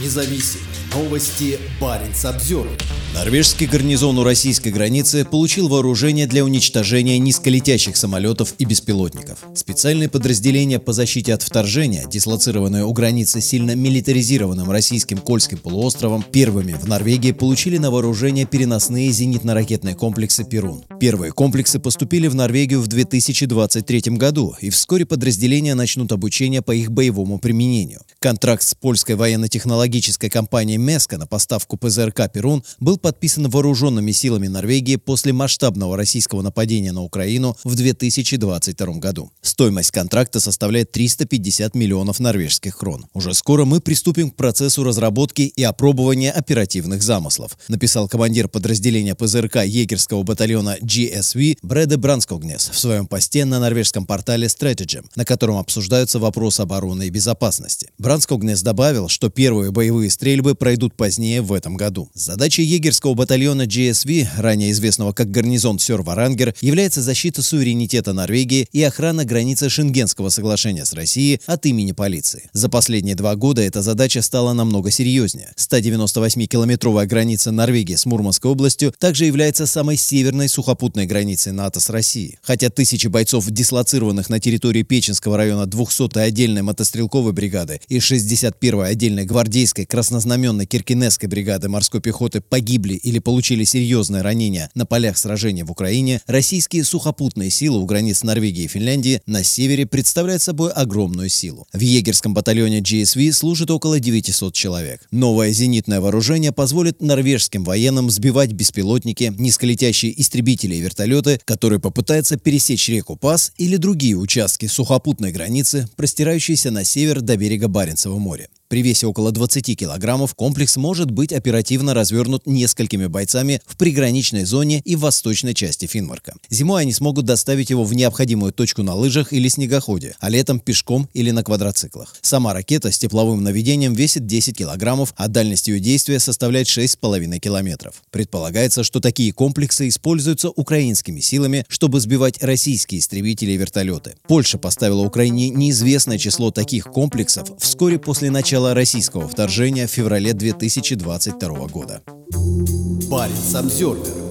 независим. Новости Баренц обзор. Норвежский гарнизон у российской границы получил вооружение для уничтожения низколетящих самолетов и беспилотников. Специальные подразделения по защите от вторжения, дислоцированные у границы сильно милитаризированным российским Кольским полуостровом, первыми в Норвегии получили на вооружение переносные зенитно-ракетные комплексы «Перун». Первые комплексы поступили в Норвегию в 2023 году, и вскоре подразделения начнут обучение по их боевому применению. Контракт с польской военно-технологической компанией «Меска» на поставку ПЗРК «Перун» был подписан вооруженными силами Норвегии после масштабного российского нападения на Украину в 2022 году. Стоимость контракта составляет 350 миллионов норвежских крон. Уже скоро мы приступим к процессу разработки и опробования оперативных замыслов, написал командир подразделения ПЗРК егерского батальона GSV Брэде Бранскогнес в своем посте на норвежском портале Strategem, на котором обсуждаются вопросы обороны и безопасности. Бранскогнес добавил, что первые боевые стрельбы пройдут позднее в этом году. Задача егерского батальона GSV, ранее известного как гарнизон Сёр-Варангер, является защита суверенитета Норвегии и охрана границы Шенгенского соглашения с Россией от имени полиции. За последние два года эта задача стала намного серьезнее. 198-километровая граница Норвегии с Мурманской областью также является самой северной сухопутной границей НАТО с Россией. Хотя тысячи бойцов, дислоцированных на территории Печенского района 200-й отдельной мотострелковой бригады и 61-й отдельной гвардейской краснознаменной Киркинесской бригады морской пехоты погибли или получили серьезные ранения на полях сражения в Украине, российские сухопутные силы у границ Норвегии и Финляндии на севере представляют собой огромную силу. В егерском батальоне GSV служит около 900 человек. Новое зенитное вооружение позволит норвежским военным сбивать беспилотники, низколетящие истребители и вертолеты, которые попытаются пересечь реку Пас или другие участки сухопутной границы, простирающиеся на север до берега Баренцева моря. При весе около 20 килограммов комплекс может быть оперативно развернут несколькими бойцами в приграничной зоне и в восточной части Финмарка. Зимой они смогут доставить его в необходимую точку на лыжах или снегоходе, а летом пешком или на квадроциклах. Сама ракета с тепловым наведением весит 10 килограммов, а дальность ее действия составляет 6,5 километров. Предполагается, что такие комплексы используются украинскими силами, чтобы сбивать российские истребители и вертолеты. Польша поставила Украине неизвестное число таких комплексов вскоре после начала начала российского вторжения в феврале 2022 года. Парень Самсервер